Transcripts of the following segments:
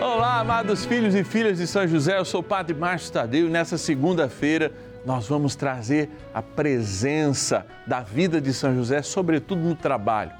Olá, amados filhos e filhas de São José, eu sou o Padre Márcio Tadeu e nessa segunda-feira nós vamos trazer a presença da vida de São José, sobretudo no trabalho.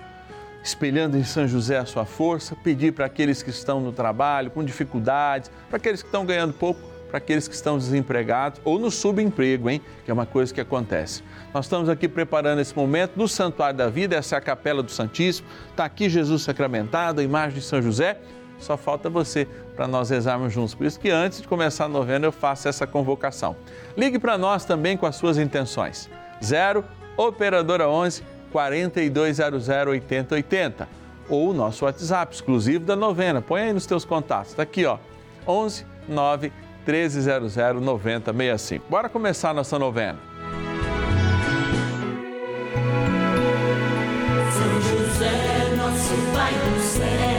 Espelhando em São José a sua força, pedir para aqueles que estão no trabalho, com dificuldades, para aqueles que estão ganhando pouco, para aqueles que estão desempregados ou no subemprego, hein? Que é uma coisa que acontece. Nós estamos aqui preparando esse momento no Santuário da Vida, essa é a Capela do Santíssimo. Está aqui Jesus sacramentado, a imagem de São José. Só falta você para nós rezarmos juntos. Por isso que antes de começar a novena eu faço essa convocação. Ligue para nós também com as suas intenções. 0 Operadora 11 4200 8080 ou o nosso WhatsApp exclusivo da novena. Põe aí nos teus contatos. Está aqui, ó. 11 9 1300 9065. Bora começar a nossa novena. São José, nosso Pai do céu,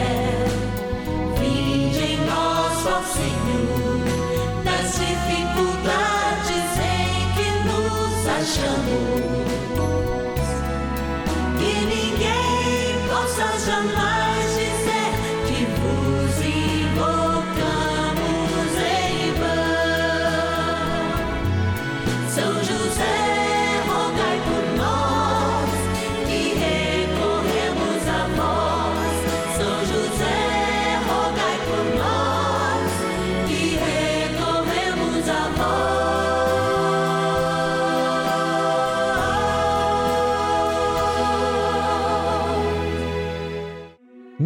nos achamos.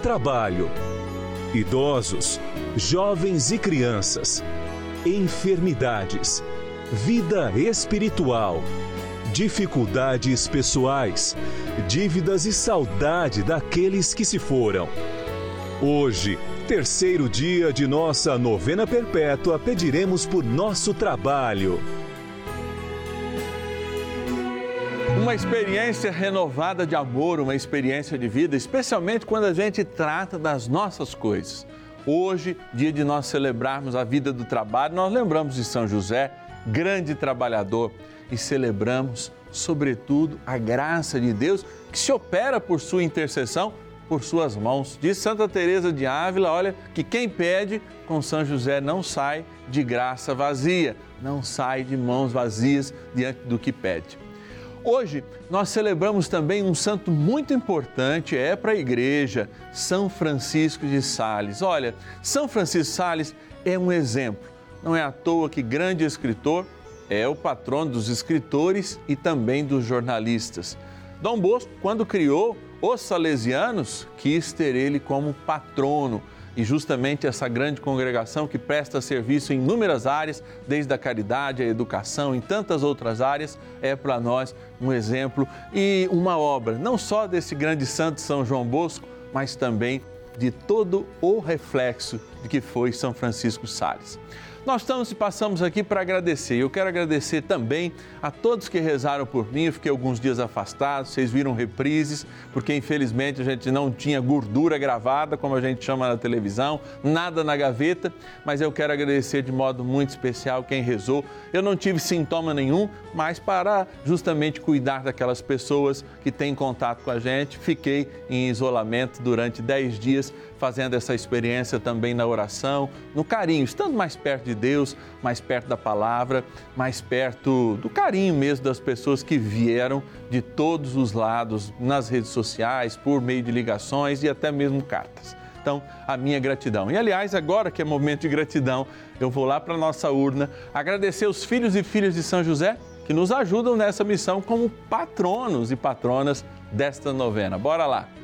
trabalho, idosos, jovens e crianças, enfermidades, vida espiritual, dificuldades pessoais, dívidas e saudade daqueles que se foram. Hoje, terceiro dia de nossa novena perpétua, pediremos por nosso trabalho. Uma experiência renovada de amor, uma experiência de vida, especialmente quando a gente trata das nossas coisas. Hoje, dia de nós celebrarmos a vida do trabalho, nós lembramos de São José, grande trabalhador, e celebramos, sobretudo, a graça de Deus que se opera por sua intercessão, por suas mãos. Diz Santa Teresa de Ávila, olha, que quem pede com São José não sai de graça vazia, não sai de mãos vazias diante do que pede. Hoje nós celebramos também um santo muito importante, é para a igreja, São Francisco de Sales. Olha, São Francisco de Sales é um exemplo. Não é à toa que grande escritor é o patrono dos escritores e também dos jornalistas. Dom Bosco, quando criou os salesianos, quis ter ele como patrono e justamente essa grande congregação que presta serviço em inúmeras áreas, desde a caridade, a educação, em tantas outras áreas, é para nós um exemplo e uma obra, não só desse grande santo São João Bosco, mas também de todo o reflexo de que foi São Francisco Sales. Nós estamos e passamos aqui para agradecer. Eu quero agradecer também a todos que rezaram por mim. Eu fiquei alguns dias afastado, vocês viram reprises, porque infelizmente a gente não tinha gordura gravada, como a gente chama na televisão, nada na gaveta, mas eu quero agradecer de modo muito especial quem rezou. Eu não tive sintoma nenhum, mas para justamente cuidar daquelas pessoas que têm contato com a gente, fiquei em isolamento durante 10 dias fazendo essa experiência também na oração, no carinho, estando mais perto de Deus, mais perto da palavra, mais perto do carinho mesmo das pessoas que vieram de todos os lados, nas redes sociais, por meio de ligações e até mesmo cartas. Então, a minha gratidão. E aliás, agora que é momento de gratidão, eu vou lá para a nossa urna agradecer os filhos e filhas de São José que nos ajudam nessa missão como patronos e patronas desta novena. Bora lá!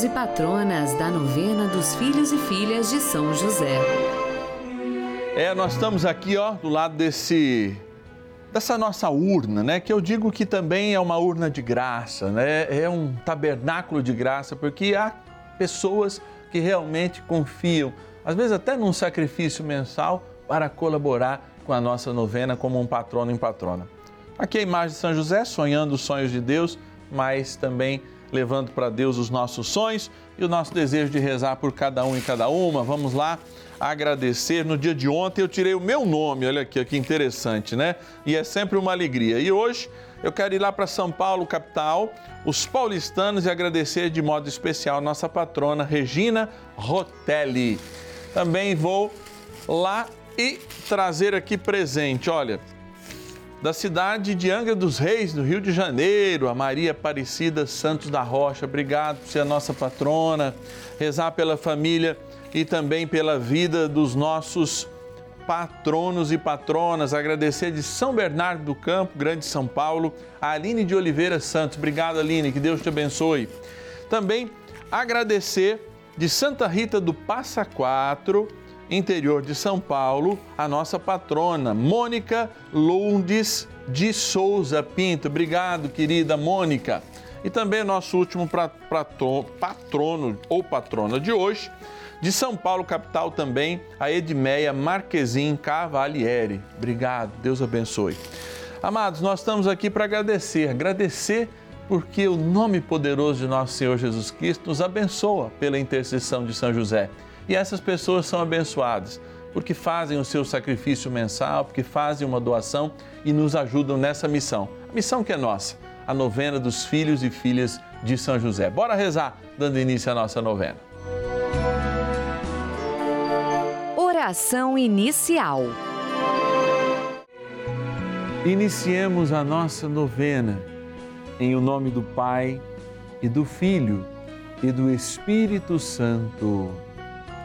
Patronos e patronas da novena dos filhos e filhas de São José. É, nós estamos aqui, ó, do lado desse dessa nossa urna, né? Que eu digo que também é uma urna de graça, né? É um tabernáculo de graça, porque há pessoas que realmente confiam, às vezes até num sacrifício mensal, para colaborar com a nossa novena como um patrono em patrona. Aqui a imagem de São José, sonhando os sonhos de Deus, mas também levando para Deus os nossos sonhos e o nosso desejo de rezar por cada um e cada uma. Vamos lá agradecer. No dia de ontem eu tirei o meu nome, olha aqui, que interessante, né? E é sempre uma alegria. E hoje eu quero ir lá para São Paulo, capital, os paulistanos e agradecer de modo especial nossa patrona Regina Rotelli. Também vou lá e trazer aqui presente, olha, da cidade de Angra dos Reis, do Rio de Janeiro, a Maria Aparecida Santos da Rocha. Obrigado por ser a nossa patrona, rezar pela família e também pela vida dos nossos patronos e patronas. Agradecer de São Bernardo do Campo, Grande São Paulo, a Aline de Oliveira Santos. Obrigado, Aline, que Deus te abençoe. Também agradecer de Santa Rita do Passa Quatro, interior de São Paulo, a nossa patrona, Mônica Lourdes de Souza Pinto. Obrigado, querida Mônica. E também nosso último patrono ou patrona de hoje, de São Paulo, capital também, a Edmeia Marquezin Cavalieri. Obrigado, Deus abençoe. Amados, nós estamos aqui para agradecer, agradecer porque o nome poderoso de nosso Senhor Jesus Cristo nos abençoa pela intercessão de São José. E essas pessoas são abençoadas porque fazem o seu sacrifício mensal, porque fazem uma doação e nos ajudam nessa missão. A missão que é nossa, a novena dos filhos e filhas de São José. Bora rezar, dando início à nossa novena. Oração inicial. Iniciemos a nossa novena em o nome do Pai e do Filho e do Espírito Santo.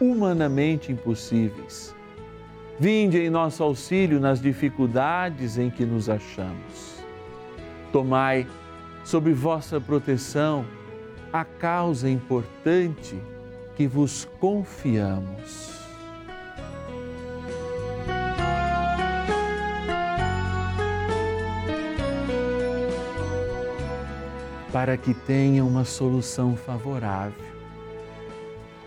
humanamente impossíveis. Vinde em nosso auxílio nas dificuldades em que nos achamos. Tomai sob vossa proteção a causa importante que vos confiamos. Para que tenha uma solução favorável.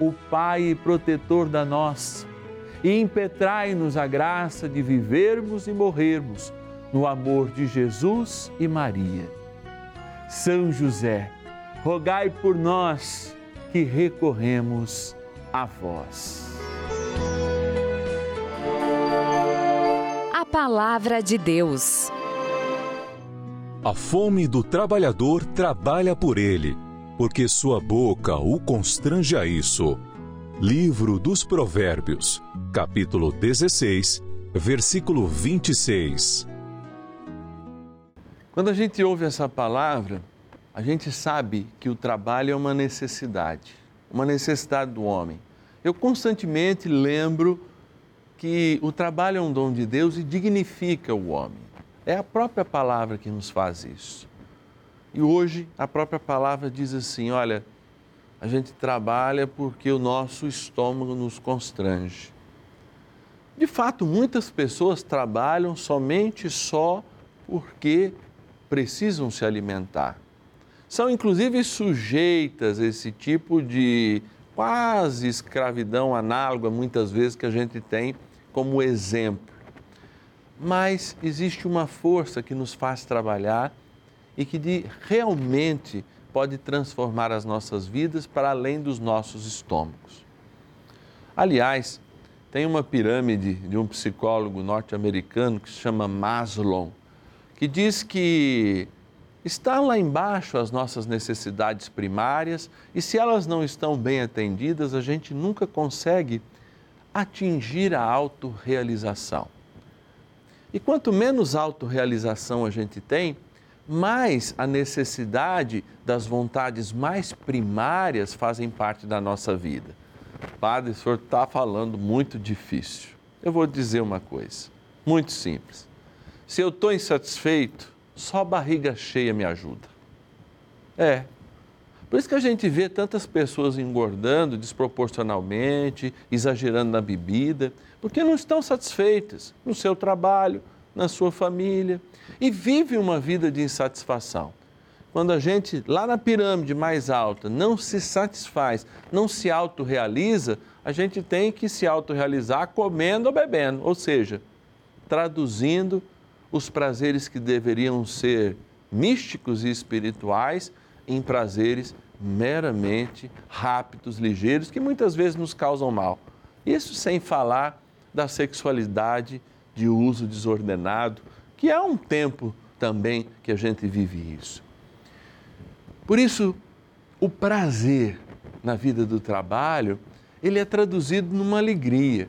o Pai e protetor da nossa, e impetrai-nos a graça de vivermos e morrermos no amor de Jesus e Maria. São José, rogai por nós que recorremos a vós. A palavra de Deus. A fome do trabalhador trabalha por ele, porque sua boca o constrange a isso. Livro dos Provérbios, capítulo 16, versículo 26. Quando a gente ouve essa palavra, a gente sabe que o trabalho é uma necessidade, uma necessidade do homem. Eu constantemente lembro que o trabalho é um dom de Deus e dignifica o homem. É a própria palavra que nos faz isso. E hoje a própria palavra diz assim: olha, a gente trabalha porque o nosso estômago nos constrange. De fato, muitas pessoas trabalham somente só porque precisam se alimentar. São inclusive sujeitas a esse tipo de quase escravidão análoga, muitas vezes, que a gente tem como exemplo. Mas existe uma força que nos faz trabalhar e que de, realmente pode transformar as nossas vidas para além dos nossos estômagos. Aliás, tem uma pirâmide de um psicólogo norte-americano que se chama Maslow, que diz que está lá embaixo as nossas necessidades primárias e se elas não estão bem atendidas, a gente nunca consegue atingir a autorrealização. E quanto menos autorrealização a gente tem, mais a necessidade das vontades mais primárias fazem parte da nossa vida. Padre, o senhor está falando muito difícil. Eu vou dizer uma coisa, muito simples. Se eu estou insatisfeito, só barriga cheia me ajuda. É. Por isso que a gente vê tantas pessoas engordando desproporcionalmente, exagerando na bebida, porque não estão satisfeitas no seu trabalho, na sua família e vive uma vida de insatisfação. Quando a gente, lá na pirâmide mais alta, não se satisfaz, não se autorrealiza, a gente tem que se autorrealizar comendo ou bebendo, ou seja, traduzindo os prazeres que deveriam ser místicos e espirituais em prazeres meramente rápidos, ligeiros, que muitas vezes nos causam mal. Isso sem falar da sexualidade de uso desordenado, que é um tempo também que a gente vive isso. Por isso, o prazer na vida do trabalho, ele é traduzido numa alegria.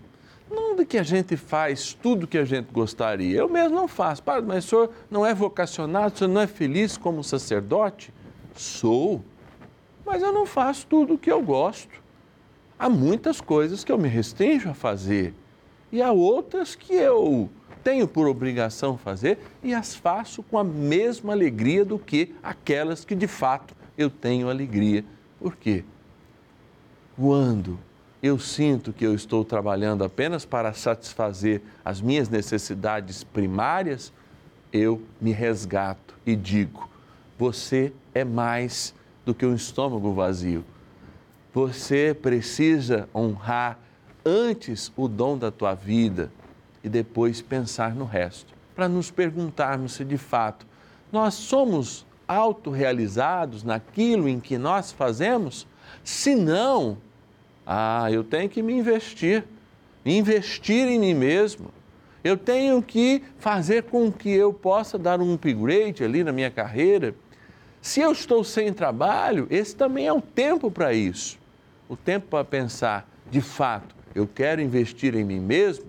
Não de que a gente faz tudo que a gente gostaria. Eu mesmo não faço. Padre, mas o senhor não é vocacionado, o senhor não é feliz como sacerdote? Sou, mas eu não faço tudo o que eu gosto. Há muitas coisas que eu me restringo a fazer e há outras que eu tenho por obrigação fazer e as faço com a mesma alegria do que aquelas que de fato eu tenho alegria. Por quê? Quando eu sinto que eu estou trabalhando apenas para satisfazer as minhas necessidades primárias, eu me resgato e digo: você é mais do que um estômago vazio. Você precisa honrar antes o dom da tua vida e depois pensar no resto, para nos perguntarmos se de fato nós somos autorrealizados naquilo em que nós fazemos? Se não, ah, eu tenho que me investir, investir em mim mesmo. Eu tenho que fazer com que eu possa dar um upgrade ali na minha carreira. Se eu estou sem trabalho, esse também é o tempo para isso. O tempo para pensar, de fato, eu quero investir em mim mesmo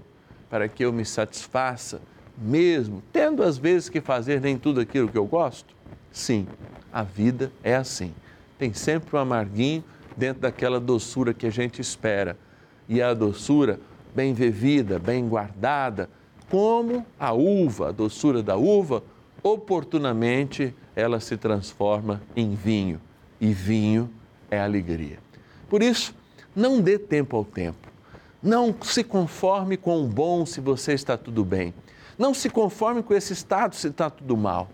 para que eu me satisfaça, mesmo tendo às vezes que fazer nem tudo aquilo que eu gosto? Sim, a vida é assim. Tem sempre um amarguinho dentro daquela doçura que a gente espera. E a doçura bem vivida, bem guardada, como a uva, a doçura da uva, oportunamente ela se transforma em vinho. E vinho é alegria. Por isso, não dê tempo ao tempo. Não se conforme com o bom se você está tudo bem. Não se conforme com esse estado se está tudo mal.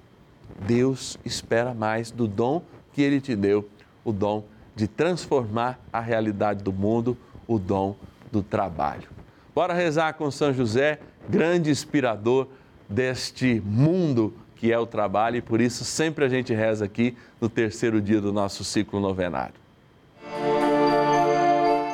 Deus espera mais do dom que Ele te deu, o dom de transformar a realidade do mundo, o dom do trabalho. Bora rezar com São José, grande inspirador deste mundo que é o trabalho, e por isso sempre a gente reza aqui no terceiro dia do nosso ciclo novenário.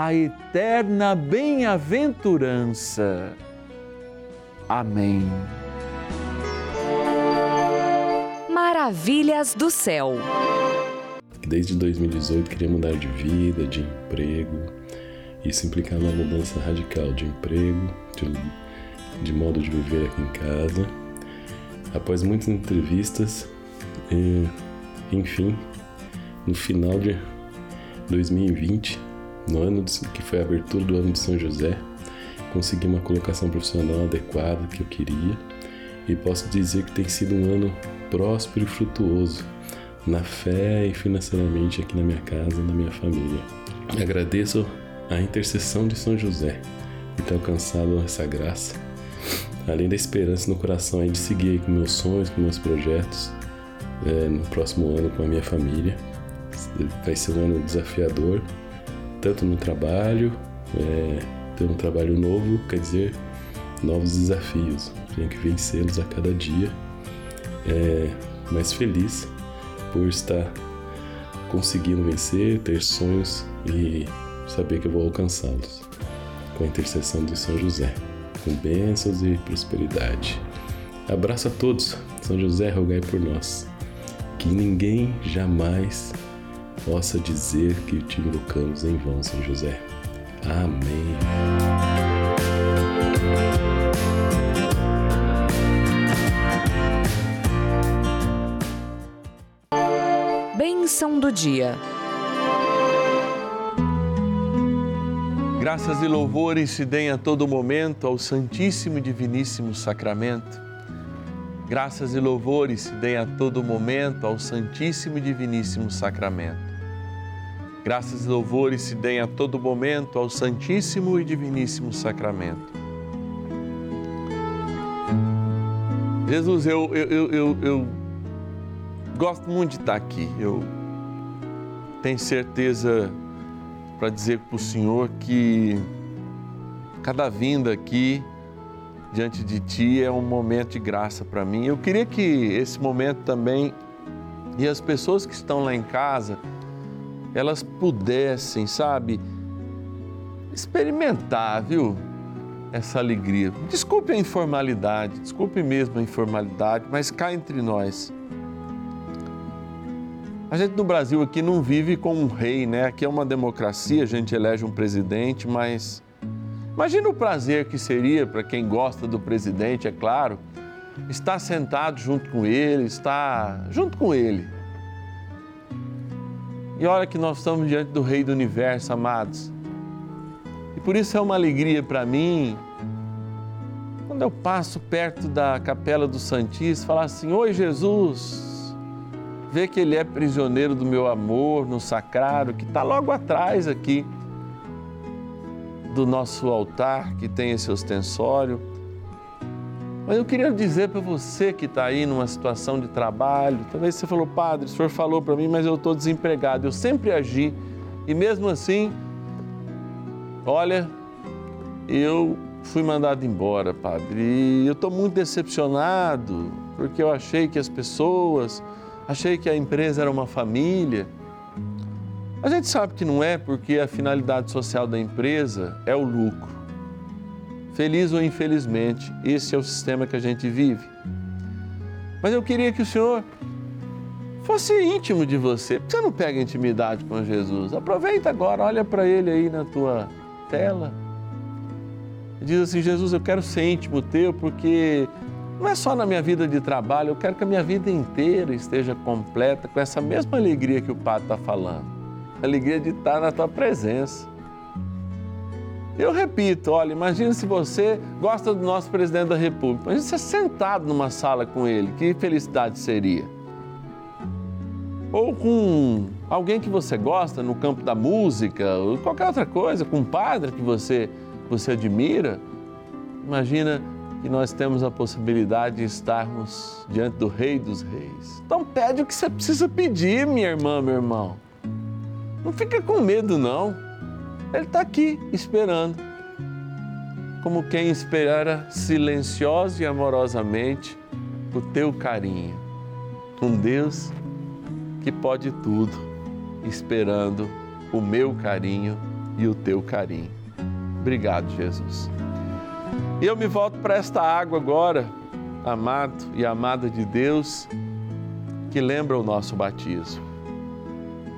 a eterna bem-aventurança. Amém. Maravilhas do céu. Desde 2018 queria mudar de vida, de emprego. Isso implicava uma mudança radical de emprego, de, de modo de viver aqui em casa. Após muitas entrevistas, e, enfim, no final de 2020, no ano de, que foi a abertura do ano de São José, consegui uma colocação profissional adequada que eu queria e posso dizer que tem sido um ano próspero e frutuoso na fé e financeiramente aqui na minha casa e na minha família. Agradeço a intercessão de São José por ter alcançado essa graça, além da esperança no coração de seguir com meus sonhos, com meus projetos é, no próximo ano com a minha família. Vai ser um ano desafiador, tanto no trabalho, é, ter um trabalho novo, quer dizer, novos desafios. Tenho que vencê-los a cada dia. É, mas feliz por estar conseguindo vencer, ter sonhos e saber que eu vou alcançá-los. Com a intercessão de São José, com bênçãos e prosperidade. Abraço a todos. São José, rogai por nós. Que ninguém jamais possa dizer que te invocamos em vão, São José. Amém. Bênção do dia. Graças e louvores se deem a todo momento ao Santíssimo e Diviníssimo Sacramento. Graças e louvores se deem a todo momento ao Santíssimo e Diviníssimo Sacramento. Graças e louvores se deem a todo momento ao Santíssimo e Diviníssimo Sacramento. Jesus, eu, eu, eu, eu, gosto muito de estar aqui. Eu tenho certeza para dizer para o Senhor que cada vinda aqui diante de Ti é um momento de graça para mim. Eu queria que esse momento também e as pessoas que estão lá em casa elas pudessem, sabe, experimentar, viu, essa alegria. Desculpe a informalidade, desculpe mesmo a informalidade, mas cá entre nós. A gente no Brasil aqui não vive com um rei, né? Aqui é uma democracia, a gente elege um presidente, mas imagina o prazer que seria para quem gosta do presidente, é claro, estar sentado junto com ele, estar junto com ele e olha que nós estamos diante do Rei do Universo, amados. E por isso é uma alegria para mim, quando eu passo perto da capela do Santíssimo, falar assim: Oi, Jesus, ver que Ele é prisioneiro do meu amor no sacrário, que está logo atrás aqui do nosso altar, que tem esse ostensório mas eu queria dizer para você que está aí numa situação de trabalho, talvez você falou, padre, o senhor falou para mim, mas eu estou desempregado. Eu sempre agi e mesmo assim, olha, eu fui mandado embora, padre. E eu estou muito decepcionado porque eu achei que as pessoas, achei que a empresa era uma família. A gente sabe que não é, porque a finalidade social da empresa é o lucro. Feliz ou infelizmente, esse é o sistema que a gente vive. Mas eu queria que o Senhor fosse íntimo de você. Por que você não pega intimidade com Jesus? Aproveita agora, olha para ele aí na tua tela. Diz assim: Jesus, eu quero ser íntimo teu porque não é só na minha vida de trabalho, eu quero que a minha vida inteira esteja completa com essa mesma alegria que o Padre está falando. Alegria de estar na tua presença. Eu repito, olha, imagina se você gosta do nosso presidente da República, imagina você sentado numa sala com ele, que felicidade seria. Ou com alguém que você gosta no campo da música, ou qualquer outra coisa, com um padre que você, você admira. Imagina que nós temos a possibilidade de estarmos diante do Rei dos Reis. Então pede o que você precisa pedir, minha irmã, meu irmão. Não fica com medo, não. Ele está aqui esperando. Como quem espera silenciosa e amorosamente o teu carinho. Um Deus que pode tudo, esperando o meu carinho e o teu carinho. Obrigado, Jesus. E eu me volto para esta água agora, amado e amada de Deus, que lembra o nosso batismo.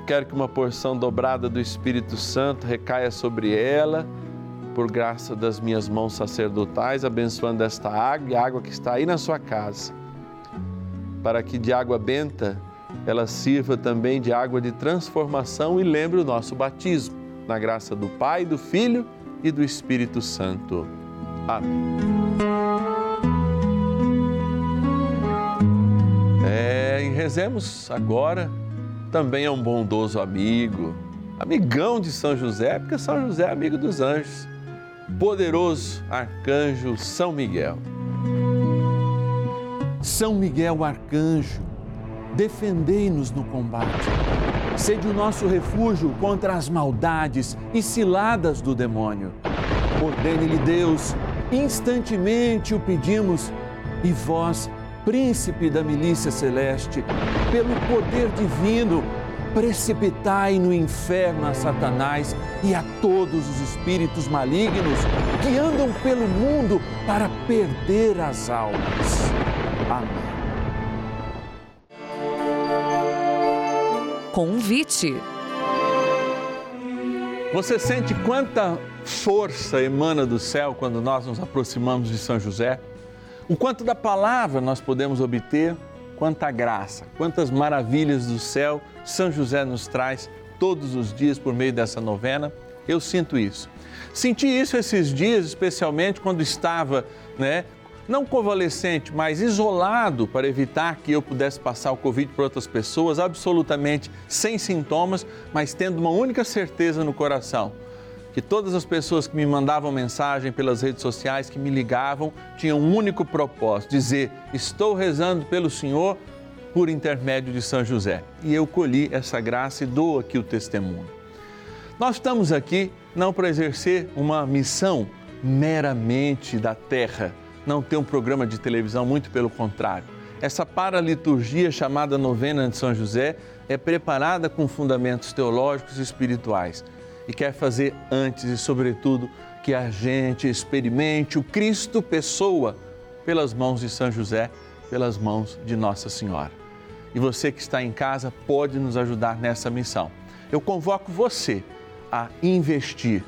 Quero que uma porção dobrada do Espírito Santo recaia sobre ela, por graça das minhas mãos sacerdotais, abençoando esta água a água que está aí na sua casa, para que de água benta ela sirva também de água de transformação e lembre o nosso batismo, na graça do Pai, do Filho e do Espírito Santo. Amém. É, rezemos agora também é um bondoso amigo, amigão de São José, porque São José é amigo dos anjos. Poderoso arcanjo São Miguel. São Miguel arcanjo, defendei-nos no combate. Sede o nosso refúgio contra as maldades e ciladas do demônio. Ordene-lhe Deus, instantemente o pedimos, e vós, príncipe da milícia celeste, pelo poder divino, precipitai no inferno a Satanás e a todos os espíritos malignos que andam pelo mundo para perder as almas. Amém. Convite. Você sente quanta força emana do céu quando nós nos aproximamos de São José? O quanto da palavra nós podemos obter? Quanta graça, quantas maravilhas do céu São José nos traz todos os dias por meio dessa novena? Eu sinto isso. Senti isso esses dias, especialmente quando estava, né, não convalescente, mas isolado para evitar que eu pudesse passar o Covid para outras pessoas, absolutamente sem sintomas, mas tendo uma única certeza no coração. Que todas as pessoas que me mandavam mensagem pelas redes sociais, que me ligavam, tinham um único propósito: dizer, estou rezando pelo Senhor por intermédio de São José. E eu colhi essa graça e dou aqui o testemunho. Nós estamos aqui não para exercer uma missão meramente da terra, não ter um programa de televisão, muito pelo contrário. Essa paraliturgia chamada Novena de São José é preparada com fundamentos teológicos e espirituais e quer fazer antes e, sobretudo, que a gente experimente o Cristo pessoa pelas mãos de São José, pelas mãos de Nossa Senhora. E você que está em casa pode nos ajudar nessa missão. Eu convoco você a investir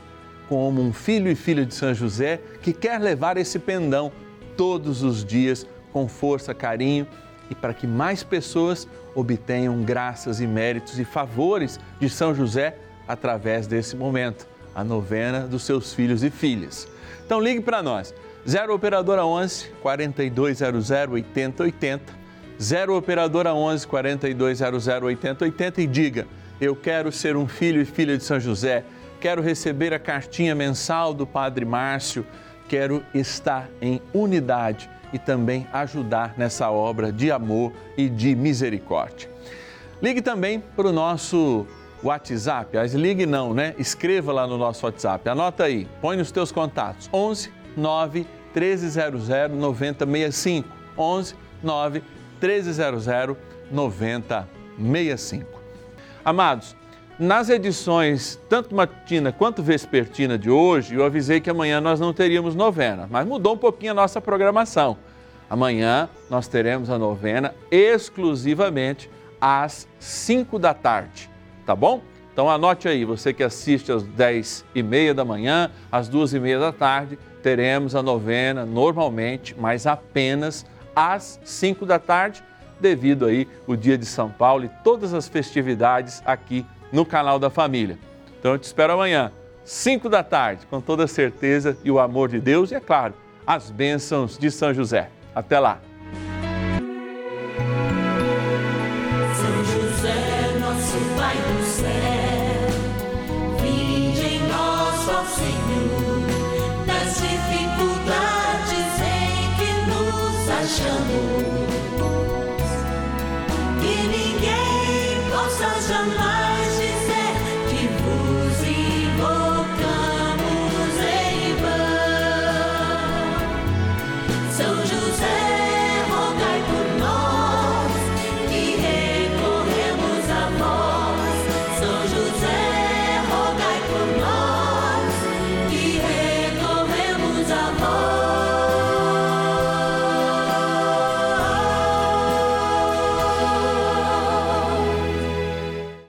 como um filho e filha de São José que quer levar esse pendão todos os dias com força, carinho e para que mais pessoas obtenham graças e méritos e favores de São José através desse momento, a novena dos seus filhos e filhas. Então ligue para nós, 0 operadora 11 4200 8080, 0 operadora 11 4200 8080 e diga: eu quero ser um filho e filha de São José, quero receber a cartinha mensal do Padre Márcio, quero estar em unidade e também ajudar nessa obra de amor e de misericórdia. Ligue também para o nosso WhatsApp, mas ligue não, né? Escreva lá no nosso WhatsApp. Anota aí, põe nos teus contatos. 11 9 1300 9065. 11 9 1300 9065. Amados, nas edições tanto matina quanto vespertina de hoje, eu avisei que amanhã nós não teríamos novena, mas mudou um pouquinho a nossa programação. Amanhã nós teremos a novena exclusivamente às 5 da tarde, tá bom? Então anote aí, você que assiste às 10 e meia da manhã, às 2 e meia da tarde, teremos a novena normalmente, mas apenas às 5 da tarde, devido aí o dia de São Paulo e todas as festividades aqui no canal da família. Então eu te espero amanhã, 5 da tarde, com toda certeza e o amor de Deus e, é claro, as bênçãos de São José. Até lá! Pai céu, vinde em nós, ó Senhor, nas dificuldades em que nos achamos.